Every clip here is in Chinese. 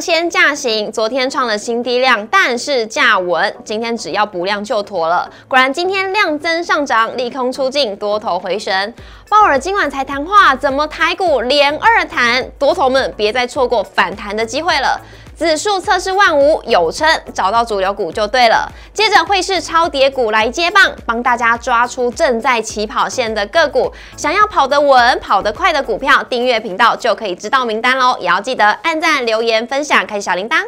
先价行，昨天创了新低量，但是价稳，今天只要不量就妥了。果然今天量增上涨，利空出尽，多头回神。鲍尔今晚才谈话，怎么台股连二弹？多头们别再错过反弹的机会了。指数测试万五有称，找到主流股就对了。接着会是超跌股来接棒，帮大家抓出正在起跑线的个股。想要跑得稳、跑得快的股票，订阅频道就可以知道名单喽。也要记得按赞、留言、分享，开启小铃铛。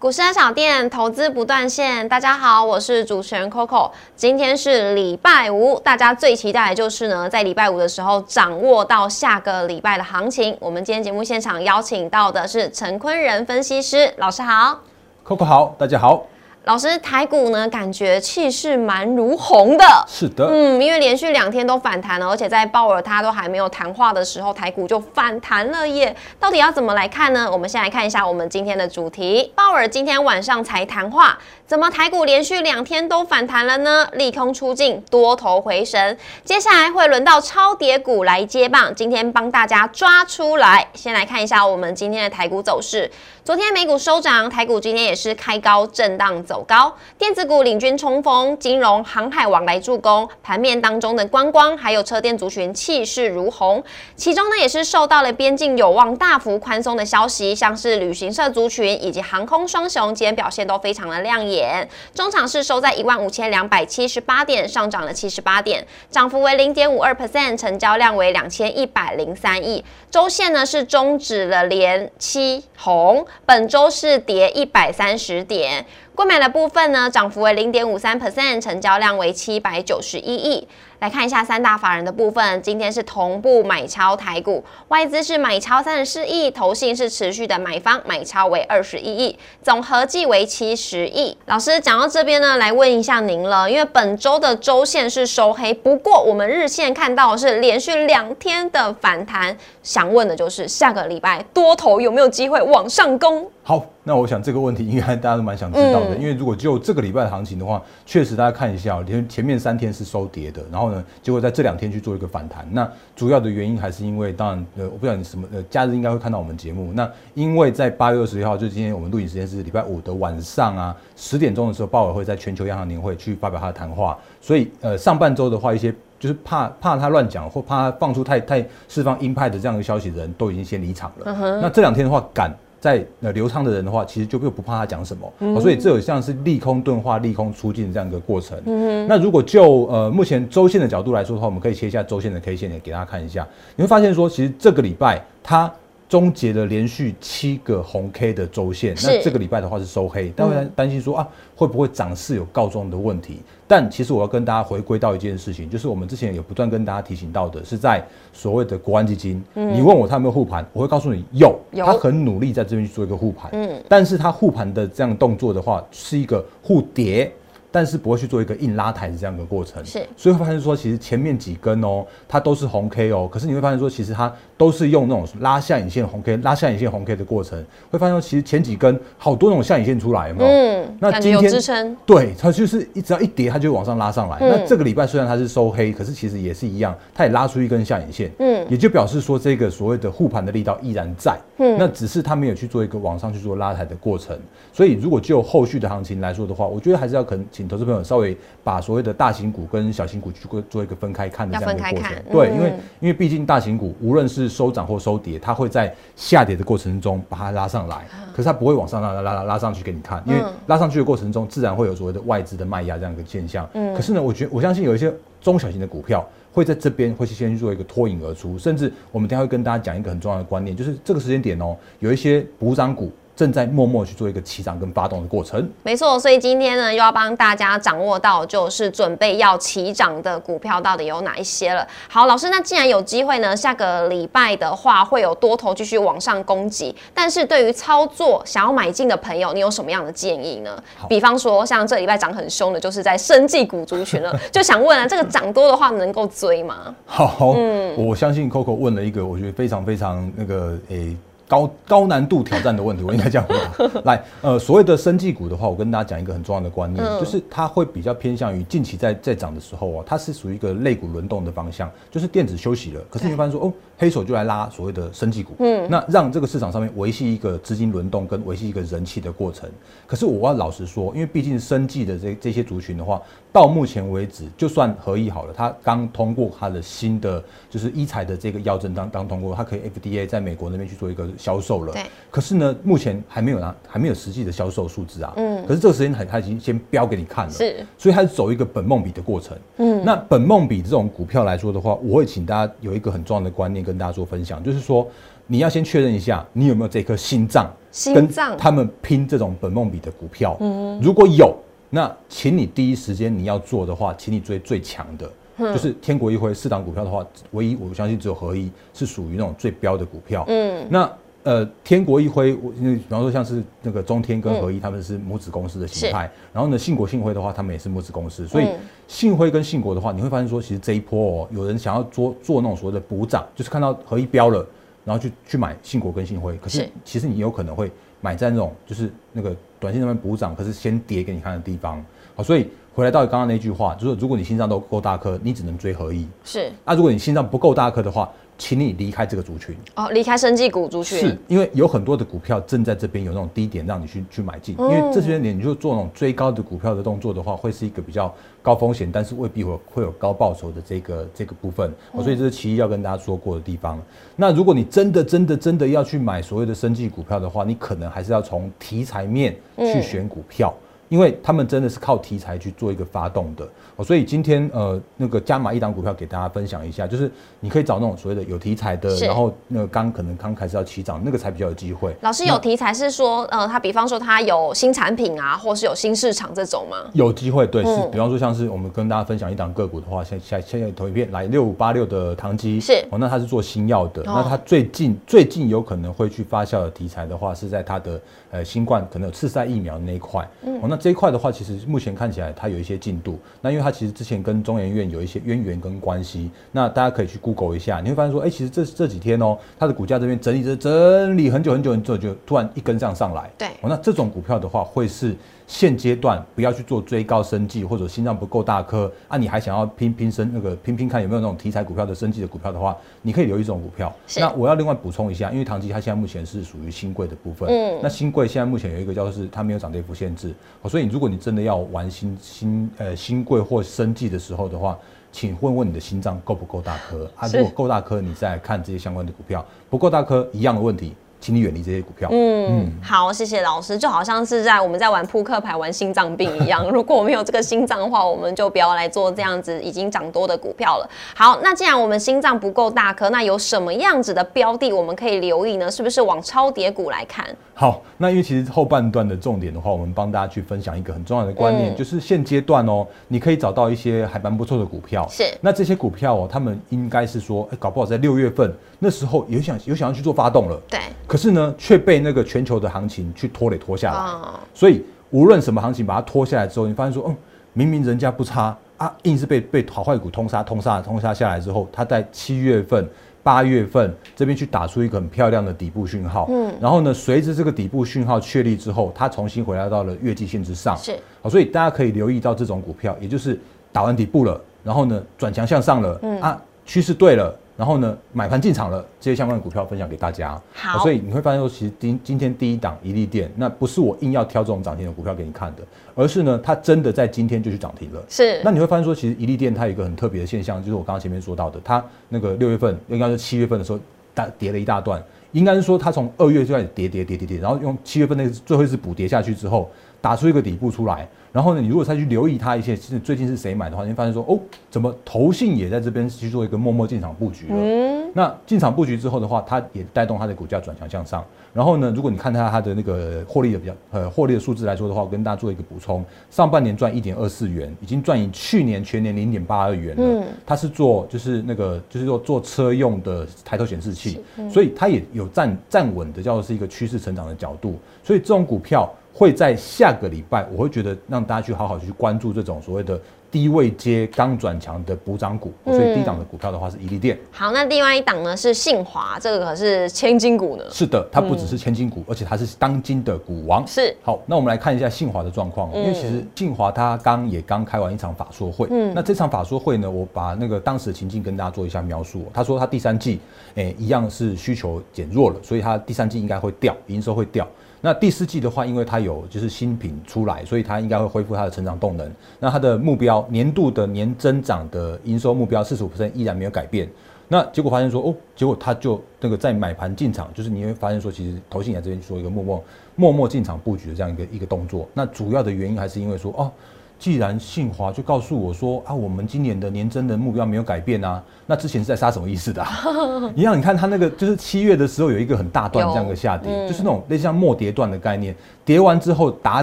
股市小店投资不断线，大家好，我是主持人 Coco。今天是礼拜五，大家最期待的就是呢，在礼拜五的时候掌握到下个礼拜的行情。我们今天节目现场邀请到的是陈坤仁分析师老师好，Coco 好，大家好。老师，台股呢，感觉气势蛮如虹的。是的，嗯，因为连续两天都反弹了，而且在鲍尔他都还没有谈话的时候，台股就反弹了耶。到底要怎么来看呢？我们先来看一下我们今天的主题。鲍尔今天晚上才谈话，怎么台股连续两天都反弹了呢？利空出尽，多头回神。接下来会轮到超跌股来接棒，今天帮大家抓出来。先来看一下我们今天的台股走势。昨天美股收涨，台股今天也是开高震荡走高，电子股领军冲锋，金融、航海往来助攻，盘面当中的观光还有车电族群气势如虹，其中呢也是受到了边境有望大幅宽松的消息，像是旅行社族群以及航空双雄今天表现都非常的亮眼，中场是收在一万五千两百七十八点，上涨了七十八点，涨幅为零点五二 percent，成交量为两千一百零三亿，周线呢是终止了连七红。本周是跌一百三十点，购买的部分呢，涨幅为零点五三 percent，成交量为七百九十一亿。来看一下三大法人的部分，今天是同步买超台股，外资是买超三十四亿，投信是持续的买方买超为二十一亿，总合计为七十亿。老师讲到这边呢，来问一下您了，因为本周的周线是收黑，不过我们日线看到是连续两天的反弹，想问的就是下个礼拜多头有没有机会往上攻？好，那我想这个问题应该大家都蛮想知道的，因为如果就这个礼拜的行情的话，确实大家看一下，前前面三天是收跌的，然后呢，结果在这两天去做一个反弹。那主要的原因还是因为，当然，呃，我不知道你什么，呃，假日应该会看到我们节目。那因为在八月二十一号，就今天我们录影时间是礼拜五的晚上啊，十点钟的时候，鲍尔会在全球央行年会去发表他的谈话，所以呃，上半周的话，一些就是怕怕他乱讲或怕他放出太太释放鹰派的这样的消息的人都已经先离场了。那这两天的话，赶。在呃流畅的人的话，其实就又不怕他讲什么，所以这有像是利空钝化、利空出尽这样一个过程。那如果就呃目前周线的角度来说的话，我们可以切一下周线的 K 线，也给大家看一下，你会发现说，其实这个礼拜它。终结了连续七个红 K 的周线，那这个礼拜的话是收黑，大家担心说啊会不会涨势有告状的问题？但其实我要跟大家回归到一件事情，就是我们之前有不断跟大家提醒到的，是在所谓的国安基金，你问我他有没有护盘，我会告诉你有，他很努力在这边去做一个护盘，嗯，但是他护盘的这样动作的话，是一个护跌。但是不会去做一个硬拉抬的这样一个过程，是，所以会发现说，其实前面几根哦，它都是红 K 哦，可是你会发现说，其实它都是用那种拉下影线红 K，拉下影线红 K 的过程，会发现说，其实前几根好多那种下影线出来，有没有？嗯，那今天有支撑，对，它就是一只要一跌，它就往上拉上来。那这个礼拜虽然它是收黑，可是其实也是一样，它也拉出一根下影线，嗯，也就表示说这个所谓的护盘的力道依然在，嗯，那只是它没有去做一个往上去做拉抬的过程。所以如果就后续的行情来说的话，我觉得还是要可能请投资朋友稍微。把所谓的大型股跟小型股去做做一个分开看的这样的过程，对，因为因为毕竟大型股无论是收涨或收跌，它会在下跌的过程中把它拉上来，可是它不会往上拉拉拉拉上去给你看，因为拉上去的过程中自然会有所谓的外资的卖压这样一个现象。嗯，可是呢，我觉我相信有一些中小型的股票会在这边会先去做一个脱颖而出，甚至我们等下会跟大家讲一个很重要的观念，就是这个时间点哦，有一些补涨股。正在默默去做一个起涨跟发动的过程。没错，所以今天呢，又要帮大家掌握到，就是准备要起涨的股票到底有哪一些了。好，老师，那既然有机会呢，下个礼拜的话会有多头继续往上攻击，但是对于操作想要买进的朋友，你有什么样的建议呢？比方说，像这礼拜涨很凶的，就是在生技股族群了，就想问啊，这个涨多的话能够追吗？好，嗯，我相信 Coco 问了一个我觉得非常非常那个诶。高高难度挑战的问题，我应该这样回答。来，呃，所谓的生技股的话，我跟大家讲一个很重要的观念，就是它会比较偏向于近期在在涨的时候啊，它是属于一个类股轮动的方向，就是电子休息了，可是你会发现说哦。黑手就来拉所谓的生技股，嗯，那让这个市场上面维系一个资金轮动跟维系一个人气的过程。可是我要老实说，因为毕竟生技的这这些族群的话，到目前为止，就算合一好了，它刚通过它的新的就是医材的这个药证当当通过，它可以 FDA 在美国那边去做一个销售了。对。可是呢，目前还没有拿，还没有实际的销售数字啊。嗯。可是这个时间很它已经先标给你看了。是。所以它是走一个本梦比的过程。嗯。那本梦比这种股票来说的话，我会请大家有一个很重要的观念跟大家做分享。就是说，你要先确认一下，你有没有这颗心脏，心脏他们拼这种本梦比的股票。嗯，如果有，那请你第一时间你要做的话，请你追最强的，就是天国一辉四档股票的话，唯一我相信只有合一是属于那种最标的股票。嗯，那。呃，天国一辉，我因为比方说像是那个中天跟合一，他们是母子公司的形态。然后呢，信国信辉的话，他们也是母子公司。所以信辉跟信国的话，你会发现说，其实这一波哦，有人想要做做那种所谓的补涨，就是看到合一标了，然后去去买信国跟信辉。可是其实你有可能会买在那种就是那个短线上面补涨，可是先跌给你看的地方。好，所以回来到刚刚那句话，就是如果你心脏都够大颗，你只能追合一。是。那如果你心脏不够大颗的话，请你离开这个族群。哦，离开生技股族群，是因为有很多的股票正在这边有那种低点让你去去买进，因为这些年你就做那种追高的股票的动作的话，会是一个比较高风险，但是未必会会有高报酬的这个这个部分，所以这是其一要跟大家说过的地方。那如果你真的真的真的要去买所谓的生技股票的话，你可能还是要从题材面去选股票。因为他们真的是靠题材去做一个发动的。哦，所以今天呃那个加码一档股票给大家分享一下，就是你可以找那种所谓的有题材的，然后那个刚可能刚开始要起涨，那个才比较有机会。老师有题材是说呃，他比方说他有新产品啊，或是有新市场这种吗？有机会对，是。比方说像是我们跟大家分享一档个股的话，现现现在投一片来六五八六的唐基。是。哦，那他是做新药的，那他最近最近有可能会去发酵的题材的话，是在他的呃新冠可能有次赛疫苗那一块。哦，那这一块的话，其实目前看起来它有一些进度。那因为它其实之前跟中研院有一些渊源跟关系，那大家可以去 Google 一下，你会发现说，哎，其实这这几天哦，它的股价这边整理着整理很久很久很久，就突然一根这样上来。对，哦，那这种股票的话，会是。现阶段不要去做追高生计，或者心脏不够大颗啊，你还想要拼拼升那个拼拼看有没有那种题材股票的升绩的股票的话，你可以留意这种股票。那我要另外补充一下，因为唐吉它现在目前是属于新贵的部分，嗯，那新贵现在目前有一个叫做是它没有涨跌幅限制，所以如果你真的要玩新新呃新贵或生计的时候的话，请问问你的心脏够不够大颗啊？如果够大颗，你再看这些相关的股票；不够大颗，一样的问题。请你远离这些股票。嗯，好，谢谢老师。就好像是在我们在玩扑克牌、玩心脏病一样。如果我们有这个心脏的话，我们就不要来做这样子已经涨多的股票了。好，那既然我们心脏不够大颗，那有什么样子的标的我们可以留意呢？是不是往超跌股来看？好，那因为其实后半段的重点的话，我们帮大家去分享一个很重要的观念，就是现阶段哦，你可以找到一些还蛮不错的股票。是，那这些股票哦，他们应该是说，哎，搞不好在六月份那时候有想有想要去做发动了。对。可是呢，却被那个全球的行情去拖累拖下来，所以无论什么行情把它拖下来之后，你发现说，嗯，明明人家不差啊，硬是被被好坏股通杀、通杀、通杀下来之后，它在七月份、八月份这边去打出一个很漂亮的底部讯号，嗯，然后呢，随着这个底部讯号确立之后，它重新回来到了月季线之上，是，好，所以大家可以留意到这种股票，也就是打完底部了，然后呢转强向上了，嗯。啊，趋势对了。然后呢，买盘进场了，这些相关的股票分享给大家。好，所以你会发现说，其实今今天第一档一利电，那不是我硬要挑这种涨停的股票给你看的，而是呢，它真的在今天就去涨停了。是。那你会发现说，其实一利电它有一个很特别的现象，就是我刚刚前面说到的，它那个六月份应该是七月份的时候大跌了一大段，应该是说它从二月就开始跌跌跌跌跌，然后用七月份那个最后一次补跌下去之后，打出一个底部出来。然后呢，你如果再去留意它一些，其实最近是谁买的话，你会发现说，哦，怎么投信也在这边去做一个默默进场布局了。嗯，那进场布局之后的话，它也带动它的股价转强向上。然后呢，如果你看它它的那个获利的比较呃获利的数字来说的话，我跟大家做一个补充，上半年赚一点二四元，已经赚赢去年全年零点八二元了。嗯，它是做就是那个就是说做车用的抬头显示器，所以它也有站站稳的叫做是一个趋势成长的角度。所以这种股票。会在下个礼拜，我会觉得让大家去好好去关注这种所谓的低位接刚转强的补涨股，所以低档的股票的话是伊利电。好，那另外一档呢是信华，这个可是千金股呢。是的，它不只是千金股，而且它是当今的股王。是。好，那我们来看一下信华的状况，因为其实信华它刚也刚开完一场法说会。嗯。那这场法说会呢，我把那个当时的情境跟大家做一下描述。他说他第三季，诶，一样是需求减弱了，所以他第三季应该会掉，营收会掉。那第四季的话，因为它有就是新品出来，所以它应该会恢复它的成长动能。那它的目标年度的年增长的营收目标四十五依然没有改变。那结果发现说，哦，结果它就那个在买盘进场，就是你会发现说，其实投信也这边做一个默默默默进场布局的这样一个一个动作。那主要的原因还是因为说，哦。既然信华就告诉我说啊，我们今年的年增的目标没有改变啊，那之前是在杀什么意思的？一样，你看它那个就是七月的时候有一个很大段这样的下跌，就是那种类似像末跌段的概念，跌完之后打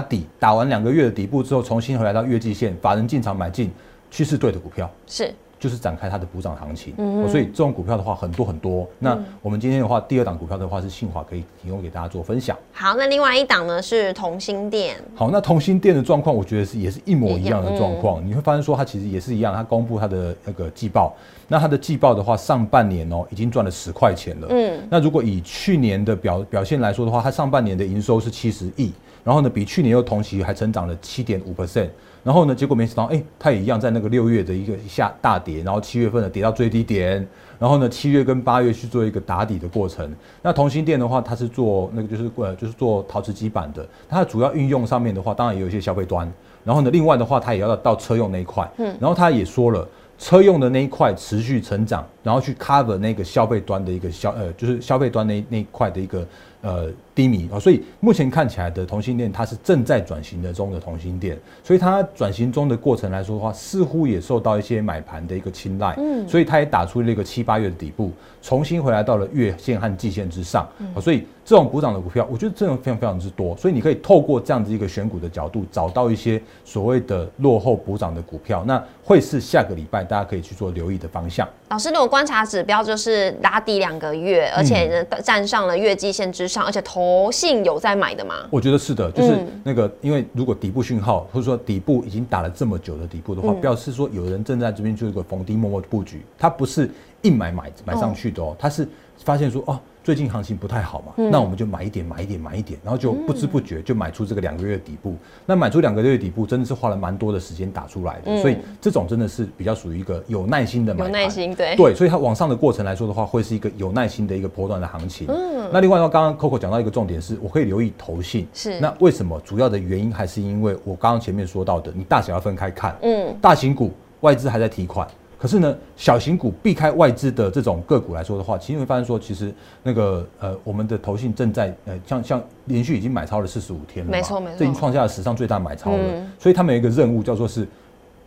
底，打完两个月的底部之后，重新回来到月季线，法人进场买进趋势对的股票是。就是展开它的补涨行情，所以这种股票的话很多很多。那我们今天的话，第二档股票的话是信华，可以提供给大家做分享。好，那另外一档呢是同心店。好，那同心店的状况，我觉得是也是一模一样的状况。你会发现说，它其实也是一样，它公布它的那个季报。那它的季报的话，上半年哦已经赚了十块钱了。嗯，那如果以去年的表表现来说的话，它上半年的营收是七十亿，然后呢比去年又同期还成长了七点五 percent。然后呢？结果没想到，哎，它也一样在那个六月的一个下大跌，然后七月份呢跌到最低点，然后呢七月跟八月去做一个打底的过程。那同心店的话，它是做那个就是呃就是做陶瓷基板的，它的主要运用上面的话，当然也有一些消费端。然后呢，另外的话，它也要到车用那一块。嗯。然后他也说了，车用的那一块持续成长，然后去 cover 那个消费端的一个消呃就是消费端那那一块的一个。呃，低迷。啊，所以目前看起来的同性恋，它是正在转型的中的同性恋，所以它转型中的过程来说的话，似乎也受到一些买盘的一个青睐，嗯，所以它也打出了一个七八月的底部，重新回来到了月线和季线之上，啊，所以这种补涨的股票，我觉得这种非常非常之多，所以你可以透过这样子一个选股的角度，找到一些所谓的落后补涨的股票，那会是下个礼拜大家可以去做留意的方向。老师，如果观察指标就是拉低两个月，而且呢站上了月季线之上，而且投信有在买的吗？我觉得是的，就是那个，因为如果底部讯号或者说底部已经打了这么久的底部的话，表示说有人正在这边做一个逢低默默的布局，它不是硬买买买上去的哦，它是发现说哦。最近行情不太好嘛，那我们就买一点，买一点，买一点，然后就不知不觉就买出这个两个月的底部。那买出两个月的底部，真的是花了蛮多的时间打出来的，所以这种真的是比较属于一个有耐心的买。有耐心，对对，所以它往上的过程来说的话，会是一个有耐心的一个波段的行情。嗯，那另外的话，刚刚 Coco 讲到一个重点是，我可以留意投信。是，那为什么？主要的原因还是因为我刚刚前面说到的，你大小要分开看。嗯，大型股外资还在提款。可是呢，小型股避开外资的这种个股来说的话，其实会发现说，其实那个呃，我们的投信正在呃，像像连续已经买超了四十五天了，没错没错，这已经创下了史上最大买超了，所以他们有一个任务叫做是。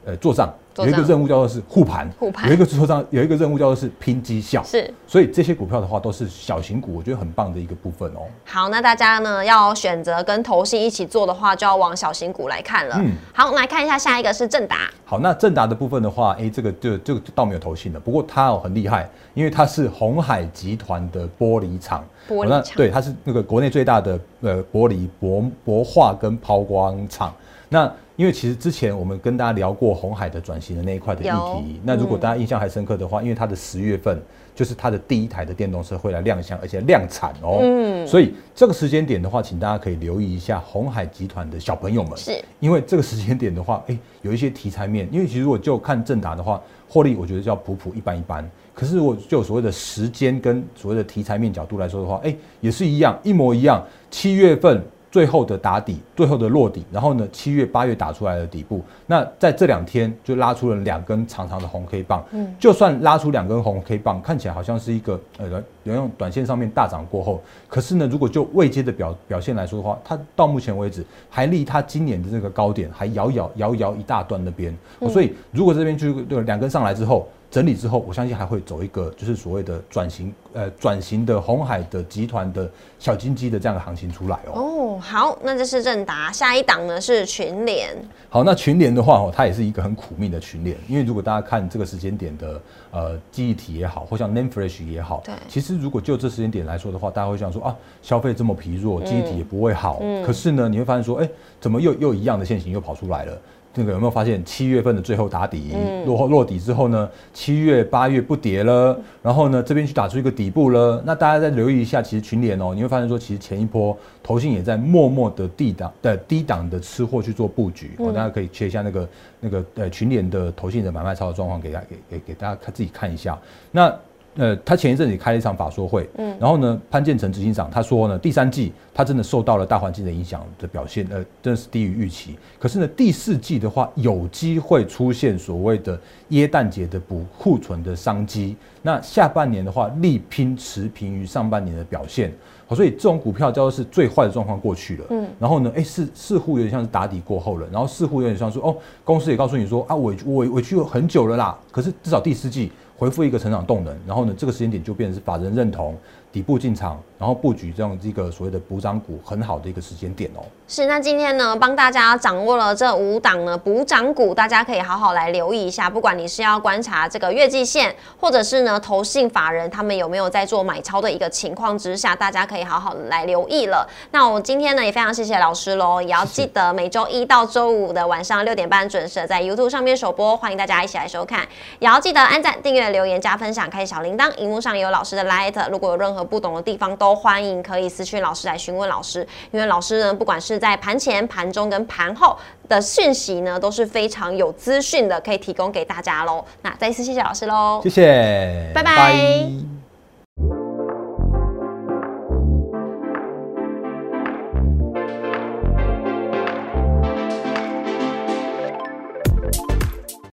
呃，做账有一个任务叫做是护盘，护盘有一个做账有一个任务叫做是拼绩效，是，所以这些股票的话都是小型股，我觉得很棒的一个部分哦。好，那大家呢要选择跟投信一起做的话，就要往小型股来看了。嗯，好，我们来看一下下一个是正达。好，那正达的部分的话，哎，这个就就倒没有投信了，不过它哦很厉害，因为它是红海集团的玻璃厂，玻璃厂，对，它是那个国内最大的呃玻璃薄薄化跟抛光厂。那因为其实之前我们跟大家聊过红海的转型的那一块的议题，那如果大家印象还深刻的话，因为它的十月份就是它的第一台的电动车会来亮相，而且量产哦，嗯，所以这个时间点的话，请大家可以留意一下红海集团的小朋友们，是。因为这个时间点的话，哎，有一些题材面，因为其实如果就看正达的话，获利我觉得叫普普一般一般，可是我就所谓的时间跟所谓的题材面角度来说的话，哎，也是一样，一模一样，七月份。最后的打底，最后的落底，然后呢，七月八月打出来的底部，那在这两天就拉出了两根长长的红 K 棒，嗯，就算拉出两根红 K 棒，看起来好像是一个呃，有用短线上面大涨过后，可是呢，如果就未接的表表现来说的话，它到目前为止还离它今年的这个高点还遥遥遥遥一大段那边，所以如果这边就两根上来之后。整理之后，我相信还会走一个就是所谓的转型，呃，转型的红海的集团的小金鸡的这样的行情出来哦。哦，好，那这是正达，下一档呢是群联。好，那群联的话哦，它也是一个很苦命的群联，因为如果大家看这个时间点的呃记忆体也好，或像 Name Flash 也好，对，其实如果就这时间点来说的话，大家会想说啊，消费这么疲弱，记忆体也不会好。嗯。可是呢，你会发现说，哎，怎么又又一样的现形又跑出来了？那个有没有发现七月份的最后打底落落底之后呢？七月八月不跌了，然后呢这边去打出一个底部了。那大家再留意一下，其实群联哦，你会发现说，其实前一波投信也在默默的低档的低档的吃货去做布局。哦，大家可以切一下那个那个呃群联的投信的买卖操的状况，给大家给给给大家看自己看一下。那。呃，他前一阵子开了一场法说会，嗯，然后呢，潘建成执行长他说呢，第三季他真的受到了大环境的影响的表现，呃，真的是低于预期。可是呢，第四季的话，有机会出现所谓的耶诞节的补库存的商机。那下半年的话，力拼持平于上半年的表现。好，所以这种股票叫做是最坏的状况过去了，嗯，然后呢，哎，似似乎有点像是打底过后了，然后似乎有点像说，哦，公司也告诉你说啊，委委委屈很久了啦，可是至少第四季。回复一个成长动能，然后呢，这个时间点就变成是法人认同。底部进场，然后布局这样一个所谓的补涨股，很好的一个时间点哦。是，那今天呢，帮大家掌握了这五档呢补涨股，大家可以好好来留意一下。不管你是要观察这个月季线，或者是呢投信法人他们有没有在做买超的一个情况之下，大家可以好好的来留意了。那我今天呢也非常谢谢老师喽，也要记得每周一到周五的晚上六点半准时在 YouTube 上面首播，欢迎大家一起来收看。也要记得按赞、订阅、留言、加分享、开小铃铛。荧幕上有老师的 Light，如果有任何不懂的地方都欢迎可以私讯老师来询问老师，因为老师呢，不管是在盘前、盘中跟盘后的讯息呢，都是非常有资讯的，可以提供给大家喽。那再一次谢谢老师喽，谢谢，拜拜。